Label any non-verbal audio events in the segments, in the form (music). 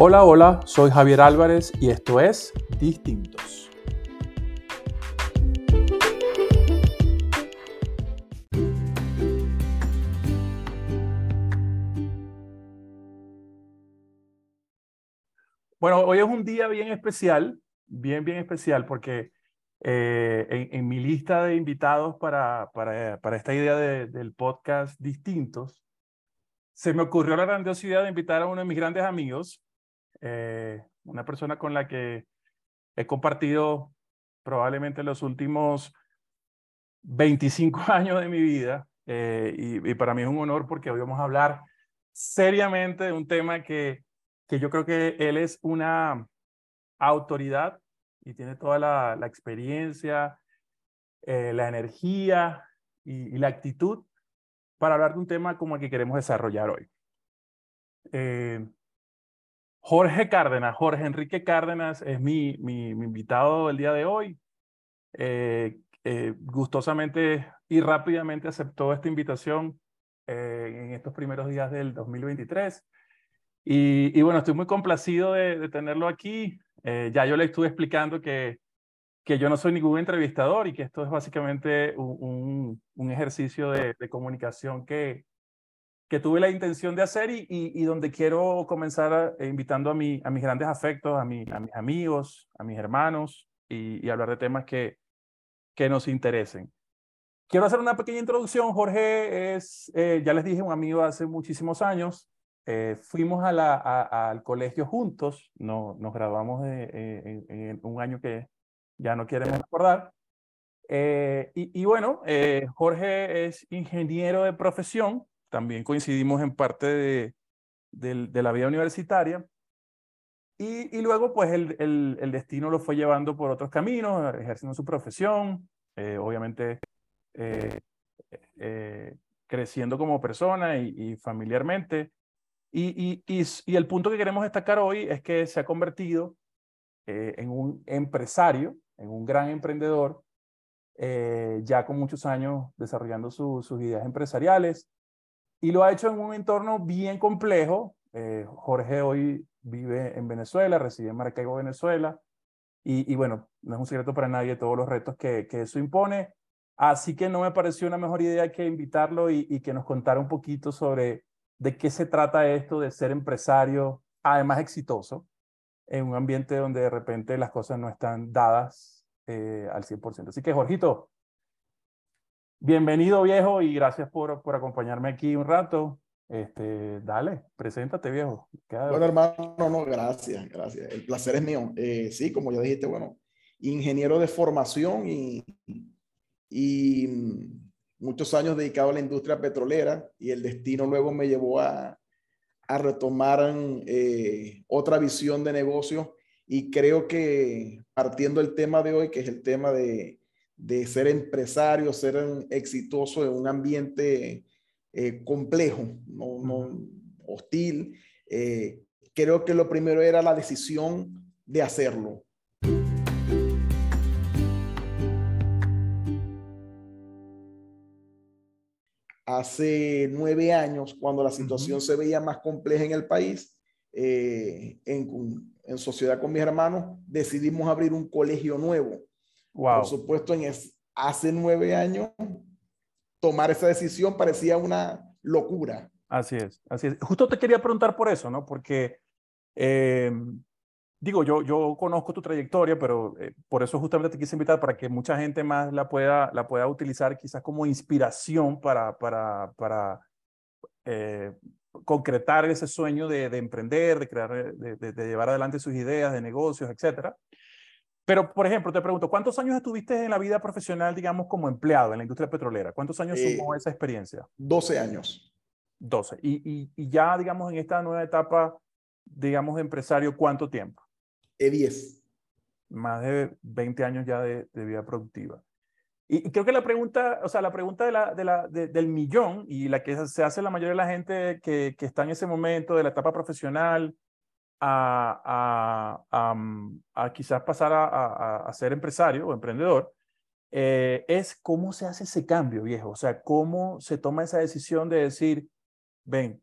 Hola, hola, soy Javier Álvarez y esto es Distintos. Bueno, hoy es un día bien especial, bien, bien especial, porque eh, en, mi lista de invitados para, para, para esta idea del podcast Distintos, se me ocurrió la grandiosa idea de invitar a uno de mis grandes amigos, eh, una persona con la que he compartido probablemente los últimos 25 (laughs) años de mi vida eh, y, para mí es un honor porque hoy vamos a hablar seriamente de un tema que, que yo creo que él es una autoridad y tiene toda la, experiencia, eh, la energía y, y, la actitud para hablar de un tema como el que queremos desarrollar hoy. Eh, Jorge Cárdenas, Jorge Enrique Cárdenas es mi, mi, invitado del día de hoy. Eh, eh, gustosamente y rápidamente aceptó esta invitación eh, en estos primeros días del 2023. Y, y bueno, estoy muy complacido de, de tenerlo aquí. ya yo le estuve explicando que, que yo no soy ningún entrevistador y que esto es básicamente un, un, un ejercicio de, de comunicación que, que tuve la intención de hacer y, y, donde quiero comenzar eh, invitando a, mi, a mis grandes afectos, a, mi, a mis amigos, a mis hermanos y, y, hablar de temas que, que nos interesen. Quiero hacer una pequeña introducción. Jorge es, eh, ya les dije, un amigo hace muchísimos años. Eh, fuimos a la, a, al colegio juntos, no, nos graduamos de, eh, en, en, un año que ya no queremos recordar. y, y, bueno, Jorge es ingeniero de profesión, también coincidimos en parte de, de, de la vida universitaria. Y, y luego, pues, el, el, el, destino lo fue llevando por otros caminos, ejerciendo su profesión, eh, obviamente eh, eh, creciendo como persona y, y familiarmente. Y, y, el punto que queremos destacar hoy es que se ha convertido eh, en un empresario, en un gran emprendedor, eh, ya con muchos años desarrollando su, sus ideas empresariales, y lo ha hecho en un entorno bien complejo. Eh, Jorge hoy vive en Venezuela, reside en Maracaibo, Venezuela. Y, bueno, no es un secreto para nadie todos los retos que, eso impone. Así que no me pareció una mejor idea que invitarlo y, y, que nos contara un poquito sobre de qué se trata esto de ser empresario, además exitoso, en un ambiente donde de repente las cosas no están dadas eh, al 100%. Así que, Jorgito, Bienvenido, viejo, y gracias por, por acompañarme aquí un rato. Este, dale, preséntate, viejo. Bueno, hermano, no, gracias, gracias. El placer es mío. Eh, sí, como ya dijiste, bueno, ingeniero de formación y, y muchos años dedicado a la industria petrolera y el destino luego me llevó a, a retomar eh, otra visión de negocio y creo que partiendo del tema de hoy, que es el tema de de ser empresario, ser exitoso en un ambiente eh, complejo, no, no hostil. Eh, creo que lo primero era la decisión de hacerlo. Hace nueve años, cuando la situación uh -huh. se veía más compleja en el país, eh, en, en sociedad con mis hermanos, decidimos abrir un colegio nuevo Wow. Por supuesto, en es, hace nueve años, tomar esa decisión parecía una locura. Así es, así es. Justo te quería preguntar por eso, ¿no? Porque, eh, digo, yo, yo conozco tu trayectoria, pero eh, por eso justamente te quise invitar para que mucha gente más la pueda, la pueda utilizar quizás como inspiración para, para, para eh, concretar ese sueño de, de emprender, de, crear, de, de, de, llevar adelante sus ideas de negocios, etcétera. Pero, por ejemplo, te pregunto, ¿cuántos años estuviste en la vida profesional, digamos, como empleado en la industria petrolera? ¿Cuántos años eh, sumó esa experiencia? 12 años. 12. Y, y, y, ya, digamos, en esta nueva etapa, digamos, de empresario, ¿cuánto tiempo? Eh, 10. Más de 20 años ya de, de vida productiva. Y, y, creo que la pregunta, o sea, la pregunta de la, de la, de, del millón y la que se hace la mayoría de la gente que, que está en ese momento de la etapa profesional, a, a, a, a quizás pasar a, ser empresario o emprendedor, eh, es cómo se hace ese cambio, viejo. O sea, cómo se toma esa decisión de decir, ven,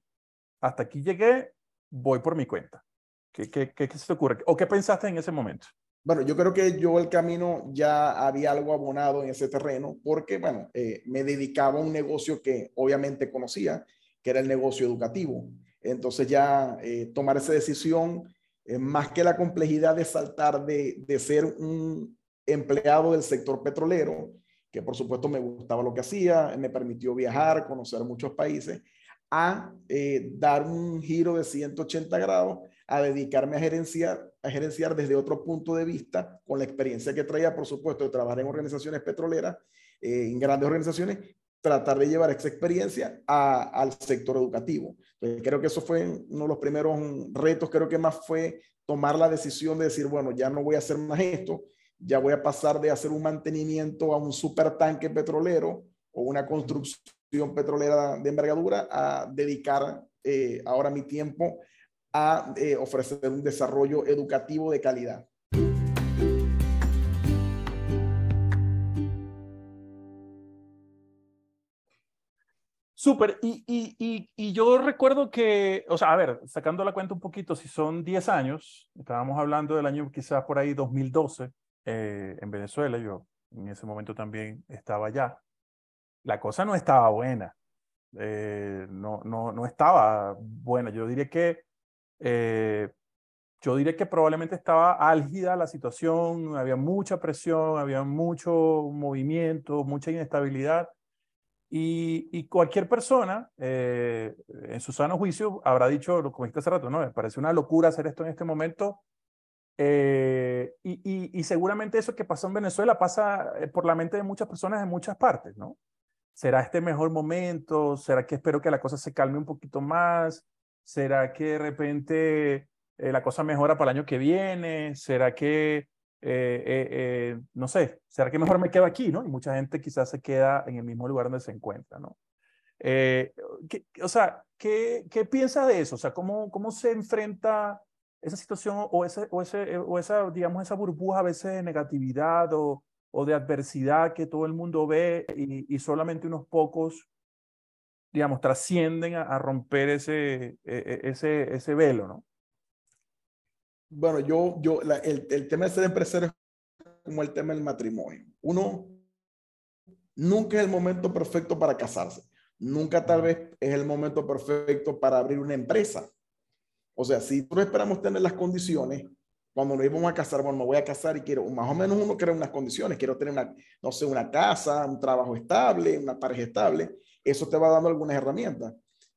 hasta aquí llegué, voy por mi cuenta. ¿Qué, qué, qué, se te ocurre? ¿O qué pensaste en ese momento? Bueno, yo creo que yo el camino ya había algo abonado en ese terreno porque, bueno, eh, me dedicaba a un negocio que obviamente conocía, que era el negocio educativo. Entonces ya eh, tomar esa decisión, eh, más que la complejidad de saltar de, ser un empleado del sector petrolero, que por supuesto me gustaba lo que hacía, me permitió viajar, conocer muchos países, a dar un giro de 180 grados a dedicarme a gerenciar, a gerenciar desde otro punto de vista, con la experiencia que traía, por supuesto, de trabajar en organizaciones petroleras, eh, en grandes organizaciones, tratar de llevar esa experiencia al sector educativo. Creo que eso fue uno de los primeros retos, creo que más fue tomar la decisión de decir, bueno, ya no voy a hacer más esto, ya voy a pasar de hacer un mantenimiento a un supertanque petrolero o una construcción petrolera de envergadura a dedicar eh, ahora mi tiempo a eh, ofrecer un desarrollo educativo de calidad. Súper, y, y, y, yo recuerdo que, o sea, a ver, sacando la cuenta un poquito, si son 10 años, estábamos hablando del año quizás por ahí 2012, eh, en Venezuela, yo en ese momento también estaba allá, la cosa no estaba buena, eh, no, no, no estaba buena, yo diría que eh, yo diría que probablemente estaba álgida la situación, había mucha presión, había mucho movimiento, mucha inestabilidad. Y, cualquier persona, eh, en su sano juicio, habrá dicho, lo como hace rato, no, me parece una locura hacer esto en este momento. Eh, y, y, seguramente eso que pasó en Venezuela pasa por la mente de muchas personas en muchas partes, ¿no? ¿Será este mejor momento? ¿Será que espero que la cosa se calme un poquito más? ¿Será que de repente eh, la cosa mejora para el año que viene? ¿Será que, eh, eh, no sé, será que mejor me quedo aquí, ¿no? Y mucha gente quizás se queda en el mismo lugar donde se encuentra, ¿no? o sea, ¿qué, ¿qué piensa de eso? O sea, ¿cómo, cómo se enfrenta esa situación o, ese, o, ese, o esa, digamos, esa burbuja a veces de negatividad o, o de adversidad que todo el mundo ve y, y solamente unos pocos digamos, trascienden a, romper ese, e, e, ese, ese velo, ¿no? Bueno, yo, yo el, el, tema de ser empresario es como el tema del matrimonio. Uno, nunca es el momento perfecto para casarse. Nunca tal vez es el momento perfecto para abrir una empresa. O sea, si nosotros esperamos tener las condiciones, cuando nos íbamos a casar, bueno, me voy a casar y quiero, más o menos uno quiere unas condiciones, quiero tener una, no sé, una casa, un trabajo estable, una pareja estable eso te va dando algunas herramientas.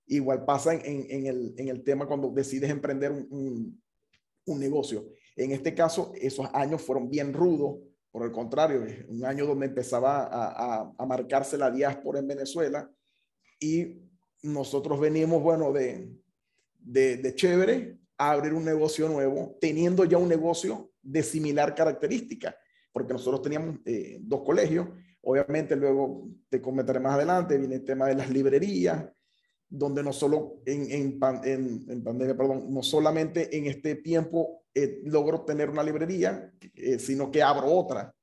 Igual pasa en, en, el, en el, tema cuando decides emprender un, un, negocio. En este caso, esos años fueron bien rudos. Por el contrario, un año donde empezaba a, a, a marcarse la diáspora en Venezuela y nosotros venimos, bueno, de, de, de, chévere a abrir un negocio nuevo, teniendo ya un negocio de similar característica, porque nosotros teníamos eh, dos colegios Obviamente luego te comentaré más adelante, viene el tema de las librerías, donde no solo en, en, en, pandemia, perdón, no solamente en este tiempo eh, logro tener una librería, eh, sino que abro otra.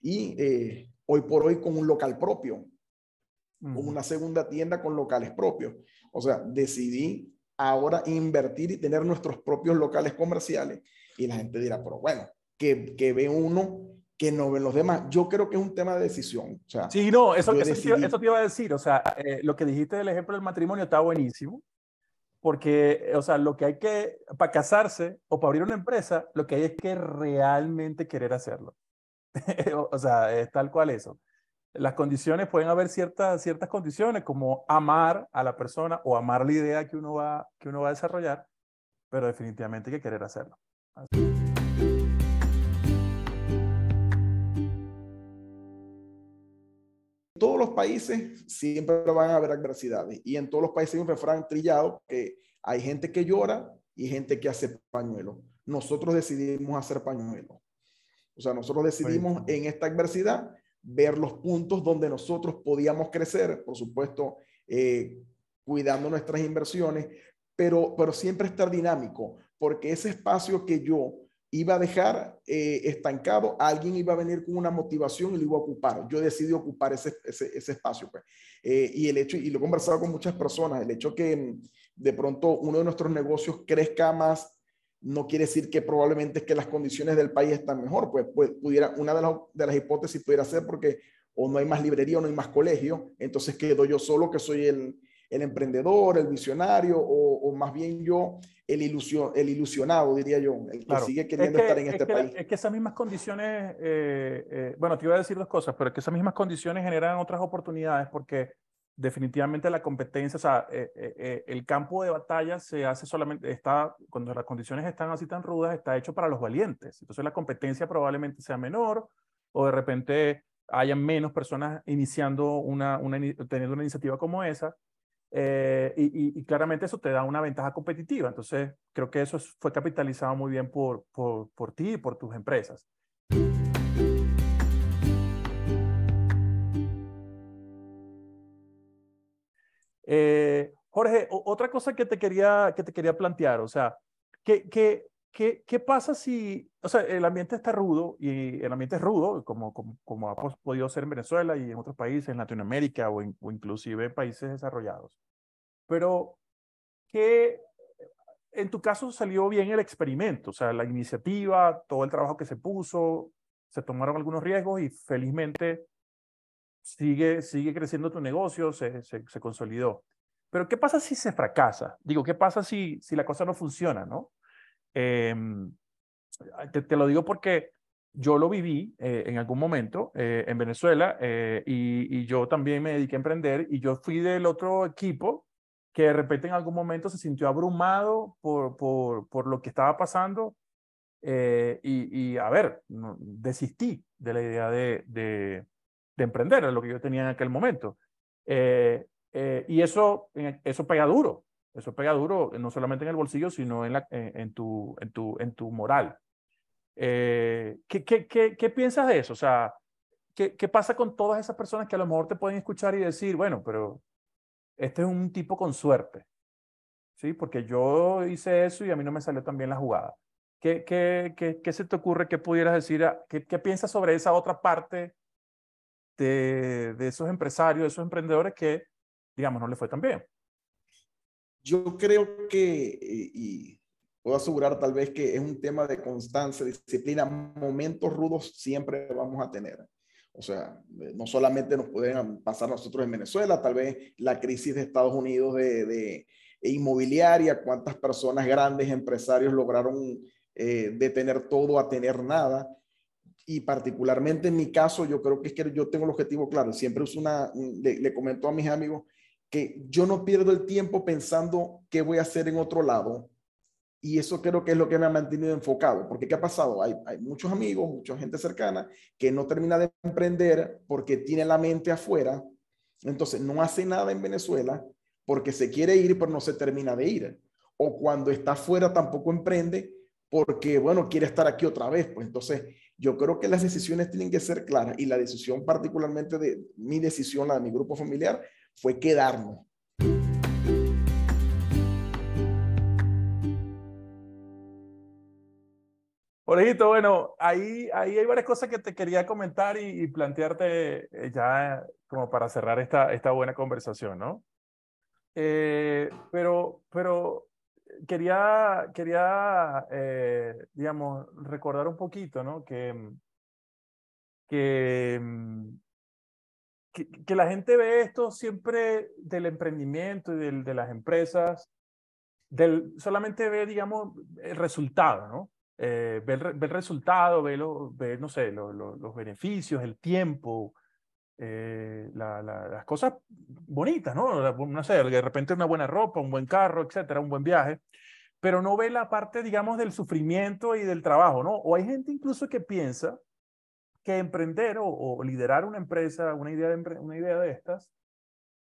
Y eh, hoy por hoy con un local propio, con una segunda tienda con locales propios. O sea, decidí ahora invertir y tener nuestros propios locales comerciales. Y la gente dirá, pero bueno, que, que ve uno que no ven los demás. Yo creo que es un tema de decisión. O sea, sí, no, eso, eso, te, iba a decir. O sea, eh, lo que dijiste del ejemplo del matrimonio está buenísimo. Porque, o sea, lo que hay que, para casarse o para abrir una empresa, lo que hay es que realmente querer hacerlo. (laughs) o sea, es tal cual eso. Las condiciones, pueden haber ciertas, ciertas condiciones como amar a la persona o amar la idea que uno va, que uno va a desarrollar, pero definitivamente hay que querer hacerlo. Así. Países siempre van a haber adversidades y en todos los países hay un refrán trillado que hay gente que llora y gente que hace pañuelo. Nosotros decidimos hacer pañuelo. O sea, nosotros decidimos en esta adversidad ver los puntos donde nosotros podíamos crecer, por supuesto, eh, cuidando nuestras inversiones, pero, pero siempre estar dinámico, porque ese espacio que yo iba a dejar eh, estancado, alguien iba a venir con una motivación y lo iba a ocupar. Yo decidí ocupar ese, ese, espacio. Pues. Eh, y el hecho, y lo he conversado con muchas personas, el hecho que mm, de pronto uno de nuestros negocios crezca más no quiere decir que probablemente es que las condiciones del país están mejor, pues, pues pudiera, una de las, de las hipótesis pudiera ser porque o no hay más librería o no hay más colegio, entonces quedo yo solo que soy el, el emprendedor, el visionario, o, o, más bien yo el, ilusión, el ilusionado, diría yo, el que sigue queriendo estar en este país. Es que esas mismas condiciones, eh, eh, bueno, te iba a decir dos cosas, pero es que esas mismas condiciones generan otras oportunidades porque definitivamente la competencia, o sea, eh, eh, eh, el campo de batalla se hace solamente, está, cuando las condiciones están así tan rudas, está hecho para los valientes. Entonces la competencia probablemente sea menor o de repente haya menos personas iniciando una, una teniendo una iniciativa como esa. Y, y, claramente eso te da una ventaja competitiva. Entonces creo que eso fue capitalizado muy bien por, por, por ti y por tus empresas. Eh, Jorge, otra cosa que te quería, que te quería plantear, o sea, ¿qué, qué, qué, qué pasa si, o sea, el ambiente está rudo y el ambiente es rudo, como, como, como ha podido ser en Venezuela y en otros países, en Latinoamérica o, o inclusive en países desarrollados? Pero, ¿qué, en tu caso salió bien el experimento, o sea, la iniciativa, todo el trabajo que se puso, se tomaron algunos riesgos y felizmente sigue, sigue creciendo tu negocio, se, se, consolidó. Pero ¿qué pasa si se fracasa? Digo, ¿qué pasa si, si la cosa no funciona, no? Em, te, lo digo porque yo lo viví eh, en algún momento eh, en Venezuela eh, y, yo también me dediqué a emprender y yo fui del otro equipo que de repente en algún momento se sintió abrumado por, por, por lo que estaba pasando y, a ver, desistí de la idea de, de, de emprender, lo que yo tenía en aquel momento. Y eso, eso pega duro, eso pega duro no solamente en el bolsillo, sino en, la, en, tu, en, tu, en tu moral. Eh, ¿qué, qué, qué, qué, piensas de eso? O sea, ¿qué, ¿qué pasa con todas esas personas que a lo mejor te pueden escuchar y decir, bueno, pero este es un tipo con suerte? ¿Sí? Porque yo hice eso y a mí no me salió tan bien la jugada. ¿Qué, qué, qué, qué se te ocurre? ¿Qué pudieras decir? ¿Qué, ¿Qué piensas sobre esa otra parte de, esos empresarios, de esos emprendedores que, digamos, no le fue tan bien? Yo creo que, y puedo asegurar tal vez que es un tema de constancia, disciplina, momentos rudos siempre vamos a tener. O sea, no solamente nos pueden pasar nosotros en Venezuela, tal vez la crisis de Estados Unidos de, de inmobiliaria, cuántas personas grandes, empresarios lograron eh, todo a tener nada y particularmente en mi caso, yo creo que es que yo tengo el objetivo claro. Siempre uso una, le, le comento a mis amigos que yo no pierdo el tiempo pensando qué voy a hacer en otro lado. Y eso creo que es lo que me ha mantenido enfocado. Porque ¿qué ha pasado? Hay, hay muchos amigos, mucha gente cercana que no termina de emprender porque tiene la mente afuera. Entonces no hace nada en Venezuela porque se quiere ir, pero no se termina de ir. O cuando está afuera tampoco emprende porque, bueno, quiere estar aquí otra vez. Pues entonces yo creo que las decisiones tienen que ser claras y la decisión particularmente de mi decisión, la de mi grupo familiar, fue quedarnos. Orejito, bueno, ahí, ahí hay varias cosas que te quería comentar y, plantearte eh, ya como para cerrar esta, esta buena conversación, ¿no? Eh, pero, pero quería, quería eh, digamos, recordar un poquito, ¿no? Que, mm, que, la gente ve esto siempre del emprendimiento y del, de las empresas, del, solamente ve, digamos, el resultado, ¿no? Eh, ve, el, resultado, ve, lo, no sé, los beneficios, el tiempo, eh, las cosas bonitas, ¿no? No sé, de repente una buena ropa, un buen carro, etcétera, un buen viaje, pero no ve la parte, digamos, del sufrimiento y del trabajo, ¿no? O hay gente incluso que piensa que emprender o, liderar una empresa, una idea de, una idea de estas,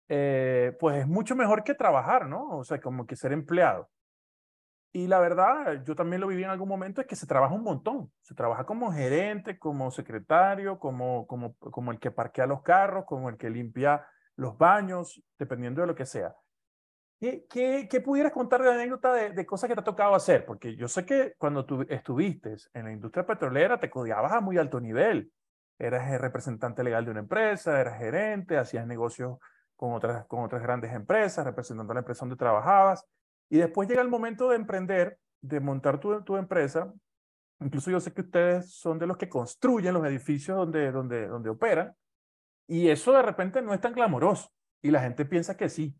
eh, pues es mucho mejor que trabajar, ¿no? O sea, como que ser empleado. Y la verdad, yo también lo viví en algún momento, es que se trabaja un montón. Se trabaja como gerente, como secretario, como, como, como el que parquea los carros, como el que limpia los baños, dependiendo de lo que sea. ¿Qué, qué, qué pudieras contar de anécdota de, cosas que te ha tocado hacer? Porque yo sé que cuando tú estuviste en la industria petrolera te codiabas a muy alto nivel. Eras el representante legal de una empresa, eras gerente, hacías negocios con otras, con otras grandes empresas, representando la empresa donde trabajabas. Y después llega el momento de emprender de montar tu, tu empresa, incluso yo sé que ustedes son de los que construyen los edificios donde, donde, donde operan, y eso de repente no es tan clamoroso, y la gente piensa que sí.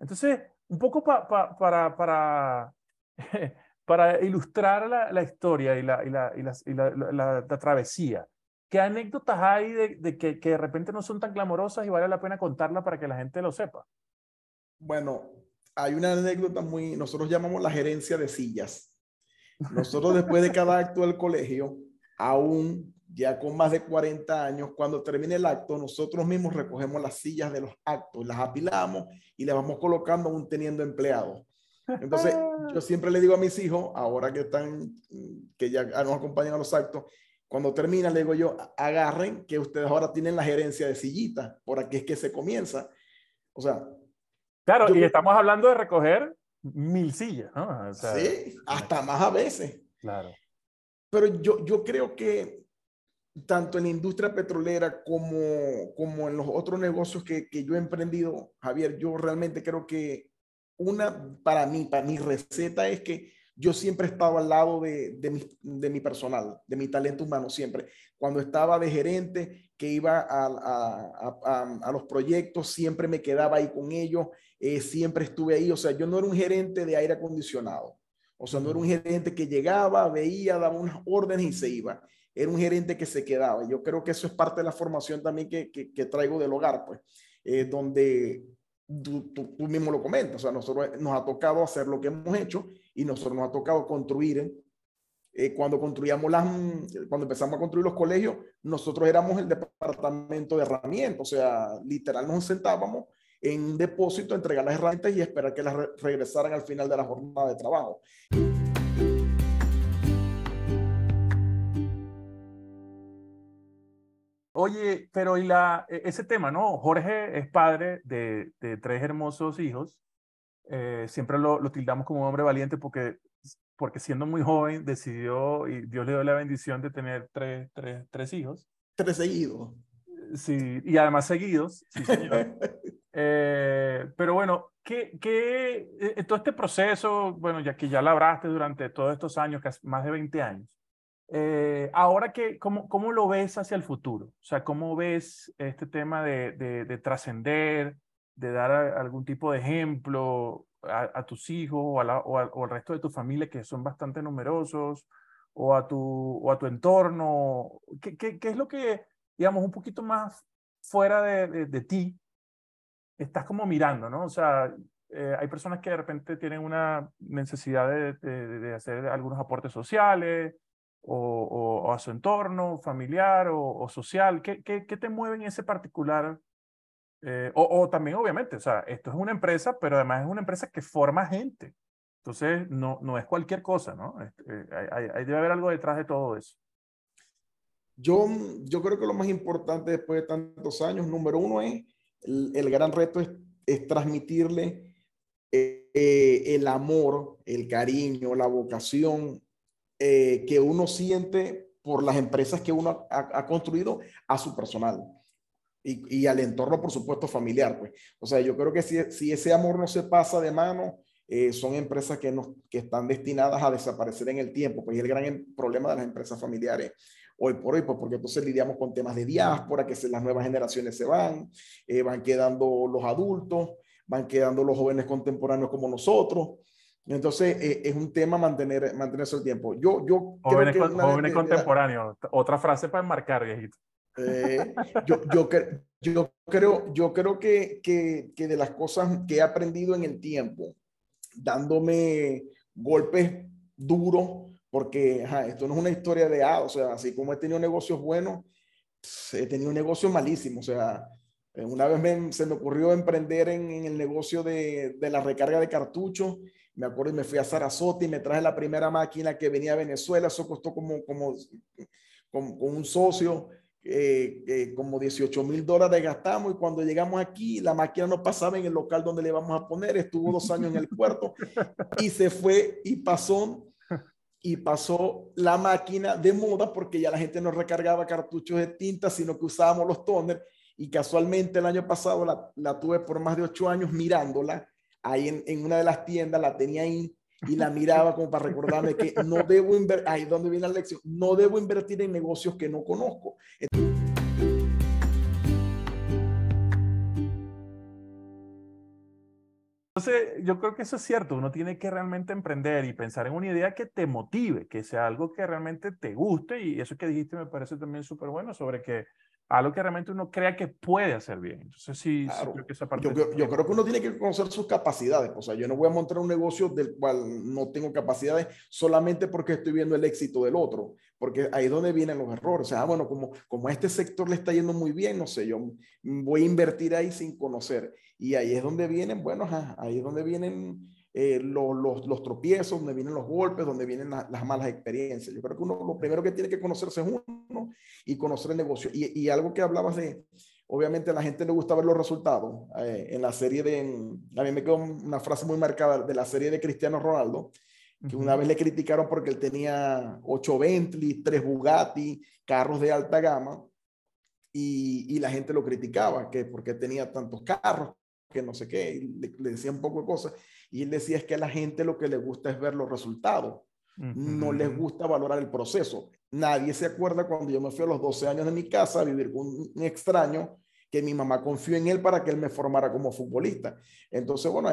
Entonces, un poco para, para, (laughs) para ilustrar la, la historia y, la, y, la, y, la, la, travesía, ¿qué anécdotas hay de, de que, que, de repente no son tan clamorosas y vale la pena contarla para que la gente lo sepa? Bueno, hay una anécdota muy, nosotros llamamos la gerencia de sillas. Nosotros después de cada acto del colegio, aún ya con más de 40 años, cuando termine el acto, nosotros mismos recogemos las sillas de los actos, las apilamos y las vamos colocando aún teniendo empleados. Entonces, (laughs) yo siempre le digo a mis hijos, ahora que están, que ya nos acompañan a los actos, cuando termina, le digo yo, agarren que ustedes ahora tienen la gerencia de sillitas, por aquí es que se comienza. O sea. Claro, y estamos hablando de recoger mil sillas, ¿no? sí, hasta más a veces. Claro. Pero yo, yo creo que tanto en la industria petrolera como, como en los otros negocios que, que yo he emprendido, Javier, yo realmente creo que una, para mí, para mi receta es que yo siempre he estado al lado de, de, mi, de, mi, personal, de mi talento humano, siempre. Cuando estaba de gerente, que iba a, a, a, a los proyectos, siempre me quedaba ahí con ellos, eh, siempre estuve ahí. O sea, yo no era un gerente de aire acondicionado. O sea, no era un gerente que llegaba, veía, daba unas órdenes y se iba. Era un gerente que se quedaba. Yo creo que eso es parte de la formación también que, que, que traigo del hogar, pues, eh, donde tú, tú, tú, mismo lo comentas. O sea, nosotros nos ha tocado hacer lo que hemos hecho y nosotros nos ha tocado construir. Eh, cuando construíamos las, cuando empezamos a construir los colegios, nosotros éramos el departamento de herramientas. O sea, literal nos sentábamos en un depósito, entregar las herramientas y esperar que las re regresaran al final de la jornada de trabajo. Oye, pero y la, e, ese tema, ¿no? Jorge es padre de, de tres hermosos hijos. Eh, siempre lo, lo, tildamos como un hombre valiente porque, porque siendo muy joven decidió y Dios le dio la bendición de tener tres, tres, tres hijos. Tres seguidos. Sí, y además seguidos. Sí, señor. (laughs) Eh, pero bueno, ¿qué, qué, en todo este proceso, bueno, ya que ya labraste durante todos estos años, casi más de 20 años, eh, ahora que, ¿cómo, ¿cómo lo ves hacia el futuro? O sea, ¿cómo ves este tema de, de, de trascender, de dar a, algún tipo de ejemplo a, a tus hijos o, la, o, o, al resto de tu familia que son bastante numerosos o a tu, o a tu entorno? ¿Qué, qué, qué es lo que, digamos, un poquito más fuera de, de ti estás como mirando, ¿no? O sea, eh, hay personas que de repente tienen una necesidad de, de, de hacer algunos aportes sociales o, o, o, a su entorno familiar o, social. ¿Qué, qué, qué te mueve en ese particular? Eh, o, también, obviamente, o sea, esto es una empresa, pero además es una empresa que forma gente. Entonces, no, no es cualquier cosa, ¿no? Eh, hay, hay, debe haber algo detrás de todo eso. Yo, yo creo que lo más importante después de tantos años, número uno es el, el gran reto es, es transmitirle eh, el amor, el cariño, la vocación eh, que uno siente por las empresas que uno ha, construido a su personal. Y, al entorno, por supuesto, familiar. Pues. O sea, yo creo que si, ese amor no se pasa de mano, eh, son empresas que, no, que están destinadas a desaparecer en el tiempo. Pues y el gran problema de las empresas familiares hoy por hoy, pues porque entonces lidiamos con temas de diáspora, que las nuevas generaciones se van, eh, van quedando los adultos, van quedando los jóvenes contemporáneos como nosotros. Entonces, eh, es un tema mantener, mantenerse el tiempo. Yo, yo jóvenes, creo que jóvenes contemporáneos, otra frase para enmarcar, viejito. Eh, yo, yo, yo, creo, yo creo que, que, que de las cosas que he aprendido en el tiempo, dándome golpes duros porque ajá, esto no es una historia de A, o sea, así como he tenido negocios buenos, he tenido negocios malísimos, o sea, eh, una vez me, se me ocurrió emprender en, en el negocio de, de, la recarga de cartuchos, me acuerdo y me fui a Sarasota y me traje la primera máquina que venía a Venezuela, eso costó como, como, como con un socio, eh, eh, como 18 mil dólares gastamos. Y cuando llegamos aquí la máquina no pasaba en el local donde le vamos a poner, estuvo dos años en el puerto y se fue y pasó y pasó la máquina de moda porque ya la gente no recargaba cartuchos de tinta, sino que usábamos los toners. Y casualmente el año pasado la, la tuve por más de ocho años mirándola ahí en, en, una de las tiendas, la tenía ahí y la miraba como para recordarme que no debo invertir, ahí donde viene la lección, no debo invertir en negocios que no conozco. Entonces, yo creo que eso es cierto. Uno tiene que realmente emprender y pensar en una idea que te motive, que sea algo que realmente te guste. Y eso que dijiste me parece también súper bueno sobre que algo que realmente uno crea que puede hacer bien. Entonces, sí, creo que esa parte yo, yo, creo que uno tiene que conocer sus capacidades. O sea, yo no voy a montar un negocio del cual no tengo capacidades solamente porque estoy viendo el éxito del otro, porque ahí es donde vienen los errores. O sea, ah, bueno, como, como a este sector le está yendo muy bien, no sé, yo voy a invertir ahí sin conocer. Y ahí es donde vienen, bueno, ahí es donde vienen eh, los, los, los, tropiezos, donde vienen los golpes, donde vienen las malas experiencias. Yo creo que uno lo primero que tiene que conocerse es uno y conocer el negocio. Y, y algo que hablabas de, obviamente a la gente le gusta ver los resultados. Eh, en la serie de, a mí me quedó una frase muy marcada de la serie de Cristiano Ronaldo, que una vez le criticaron porque él tenía ocho Bentley, tres Bugatti, carros de alta gama, y, y la gente lo criticaba, que porque tenía tantos carros, que no sé qué, le, le, decía un poco de cosas. Y él decía es que a la gente lo que le gusta es ver los resultados, no les gusta valorar el proceso. Nadie se acuerda cuando yo me fui a los 12 años de mi casa a vivir con un extraño que mi mamá confió en él para que él me formara como futbolista. Entonces, bueno,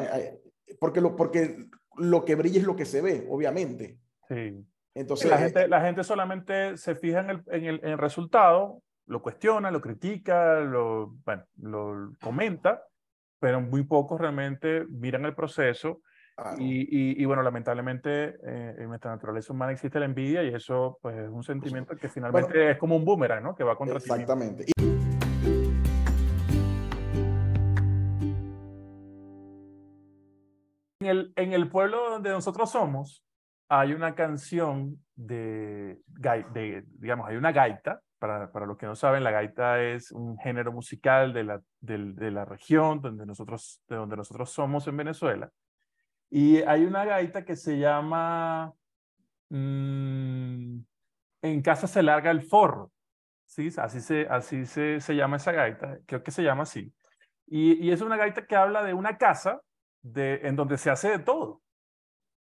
porque lo, porque lo que brilla es lo que se ve, obviamente. Sí. Entonces, la gente, la gente solamente se fija en el, en el, en el resultado, lo cuestiona, lo critica, lo, bueno, lo comenta, pero muy pocos realmente miran el proceso. Y, y, bueno, lamentablemente eh, en nuestra naturaleza humana existe la envidia y eso pues es un sentimiento que finalmente es como un boomerang, ¿no? Que va contra Exactamente. En el, en el pueblo donde nosotros somos hay una canción de, de digamos, hay una gaita para, para, los que no saben, la gaita es un género musical de la, de, la región donde nosotros, de donde nosotros somos en Venezuela. Y hay una gaita que se llama mm, En casa se larga el forro. ¿sí? Así, se, así se, se llama esa gaita, creo que se llama así. Y, y es una gaita que habla de una casa de, en donde se hace de todo,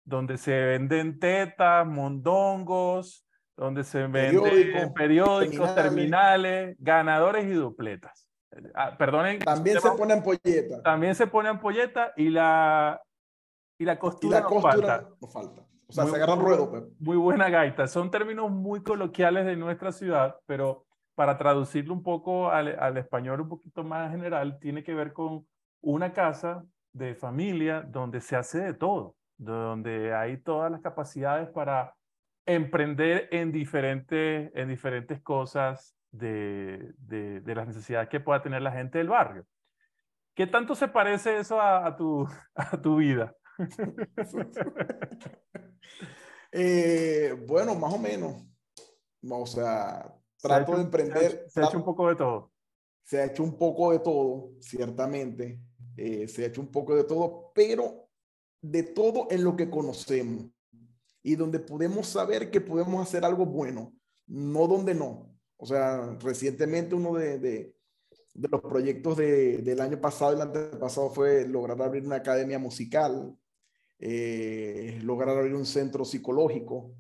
donde se venden tetas, mondongos, donde se venden periódicos, terminales. ganadores y dupletas. Ah, perdonen. También se pone ampolleta. También se pone ampolleta y la, y la costura, y la costura no falta. O sea, se agarra ruedo. Pues. Muy buena gaita. Son términos muy coloquiales de nuestra ciudad, pero para traducirlo un poco al, al español un poquito más general, tiene que ver con una casa de familia donde se hace de todo, donde hay todas las capacidades para emprender en diferentes, en diferentes cosas de, de, de, las necesidades que pueda tener la gente del barrio. ¿Qué tanto se parece eso a, a tu, (laughs) a tu vida? (laughs) eh, bueno, más o menos. O sea, trato hecho, de emprender. Se ha, se ha hecho un poco de todo. Se ha hecho un poco de todo, ciertamente. Eh, se ha hecho un poco de todo, pero de todo en lo que conocemos y donde podemos saber que podemos hacer algo bueno, no donde no. O sea, recientemente uno de, de, de los proyectos de, del año pasado y el antepasado fue lograr abrir una academia musical, eh, lograr abrir un centro psicológico,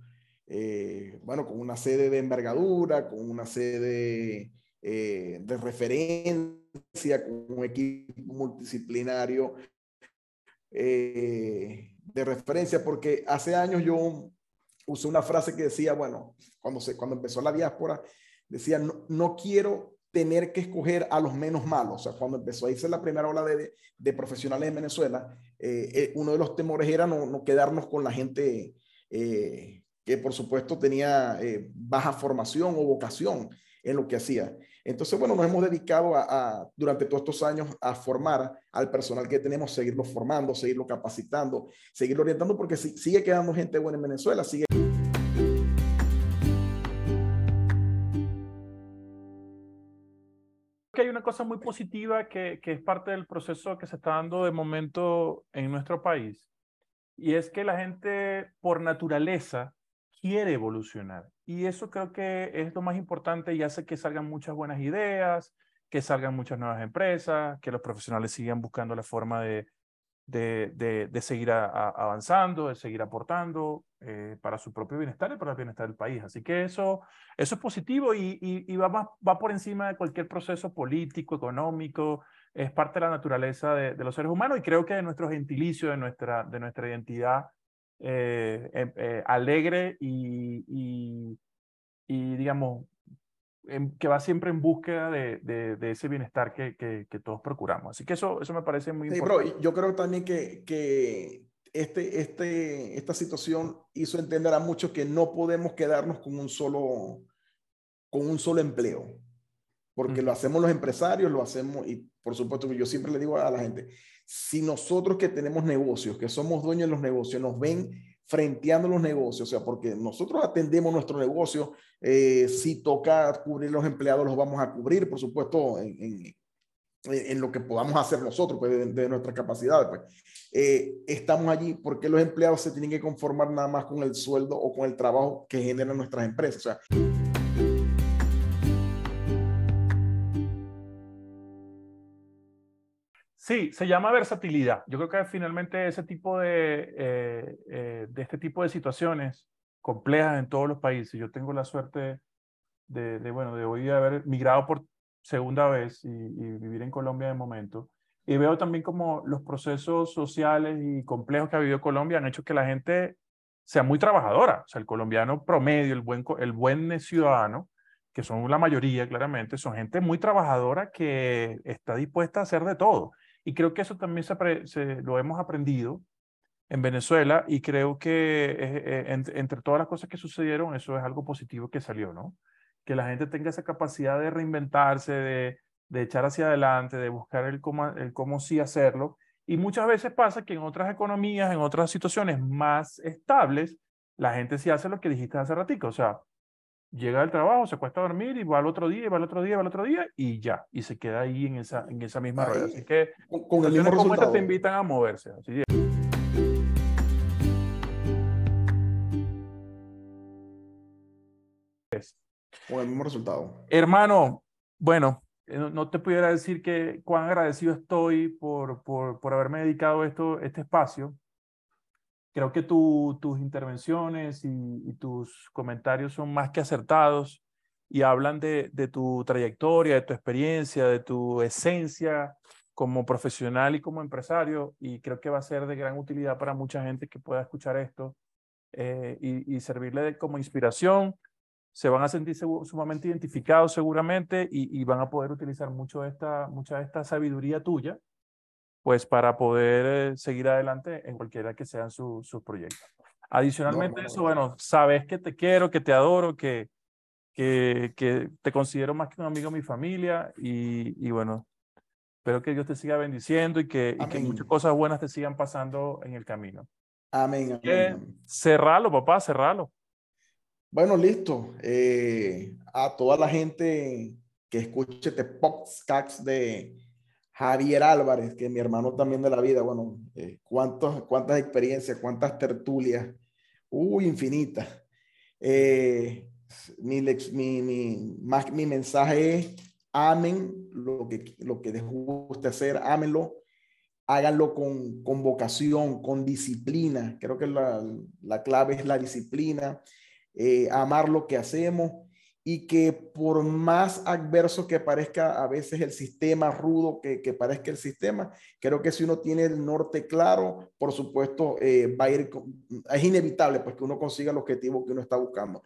eh, bueno, con una sede de envergadura, con una sede eh, de referencia, con un equipo multidisciplinario eh, de referencia, porque hace años yo usé una frase que decía, bueno, cuando, se, cuando empezó la diáspora, decía, no, no quiero tener que escoger a los menos malos. O sea, cuando empezó a irse la primera ola de, de profesionales en Venezuela, eh, eh, uno de los temores era no, no quedarnos con la gente que por supuesto tenía baja formación o vocación en lo que hacía. Entonces, bueno, nos hemos dedicado a, a, durante todos estos años a formar al personal que tenemos, seguirlo formando, seguirlo capacitando, seguirlo orientando, porque si, sigue quedando gente buena en Venezuela, sigue... que hay una cosa muy positiva que, que, es parte del proceso que se está dando de momento en nuestro país, y es que la gente por naturaleza quiere evolucionar. Y eso creo que es lo más importante y hace que salgan muchas buenas ideas, que salgan muchas nuevas empresas, que los profesionales sigan buscando la forma de, de, de, seguir avanzando, de seguir aportando eh, para su propio bienestar y para el bienestar del país. Así que eso, eso es positivo y, y, va, más, va por encima de cualquier proceso político, económico, es parte de la naturaleza de, de los seres humanos y creo que de nuestro gentilicio, de nuestra, de nuestra identidad eh, em, eh, alegre y, y, y, digamos, que va siempre en búsqueda de, de, ese bienestar que, que, todos procuramos. Así que eso, eso me parece muy sí, importante. yo creo también que, que este, este, esta situación hizo entender a muchos que no podemos quedarnos con un solo, con un solo empleo, porque lo hacemos los empresarios, lo hacemos, y por supuesto que yo siempre le digo a la gente, si nosotros que tenemos negocios, que somos dueños de los negocios, nos ven frenteando los negocios, o sea, porque nosotros atendemos nuestro negocio, eh, si toca cubrir los empleados, los vamos a cubrir, por supuesto, en, en, lo que podamos hacer nosotros, pues, de, de nuestras capacidades. Pues. Eh, estamos allí porque los empleados se tienen que conformar nada más con el sueldo o con el trabajo que generan nuestras empresas. O sea, Sí, se llama versatilidad. Yo creo que finalmente ese tipo de, eh, eh, de este tipo de situaciones complejas en todos los países. Yo tengo la suerte de, bueno, de hoy haber migrado por segunda vez y, vivir en Colombia de momento. Y veo también como los procesos sociales y complejos que ha vivido Colombia han hecho que la gente sea muy trabajadora. O sea, el colombiano promedio, el buen, el buen ciudadano, que son la mayoría claramente, son gente muy trabajadora que está dispuesta a hacer de todo. Y creo que eso también se, lo hemos aprendido en Venezuela y creo que eh, eh, entre todas las cosas que sucedieron, eso es algo positivo que salió, ¿no? Que la gente tenga esa capacidad de reinventarse, de, de echar hacia adelante, de buscar el cómo, el cómo sí hacerlo. Y muchas veces pasa que en otras economías, en otras situaciones más estables, la gente sí hace lo que dijiste hace ratito, o sea, llega del trabajo, se cuesta a dormir y va al otro día, y va al otro día, va al otro día y ya, y se queda ahí en esa, en esa misma rueda. Así que con, el mismo resultado. te invitan a moverse. Así es. Con el mismo resultado. Hermano, bueno, eh, no te pudiera decir que cuán agradecido estoy por, por, por haberme dedicado esto, este espacio creo que tus intervenciones y, tus comentarios son más que acertados y hablan de, tu trayectoria, de tu experiencia, de tu esencia como profesional y como empresario y creo que va a ser de gran utilidad para mucha gente que pueda escuchar esto eh, y, servirle como inspiración. Se van a sentir sumamente identificados seguramente y, van a poder utilizar mucho esta, mucha de esta sabiduría tuya pues para poder eh, seguir adelante en cualquiera que sean sus proyectos. Adicionalmente eso, bueno, sabes que te quiero, que te adoro, que, que, que te considero más que un amigo de mi familia y, y bueno, espero que Dios te siga bendiciendo y que, y que, muchas cosas buenas te sigan pasando en el camino. Amén. amén, Cerralo, papá, cerralo. Bueno, listo. Eh, a toda la gente que escuche este podcast de Javier Álvarez, que es mi hermano también de la vida, bueno, eh, cuántas experiencias, cuántas tertulias, uy, infinitas. Eh, mi, mi, mi, mensaje es, amen lo que, lo que les guste hacer, ámenlo, háganlo con, con vocación, con disciplina. Creo que la, la clave es la disciplina, eh, amar lo que hacemos y que por más adverso que parezca a veces el sistema, rudo que, que parezca el sistema, creo que si uno tiene el norte claro, por supuesto, eh, va a ir, es inevitable pues que uno consiga el objetivo que uno está buscando.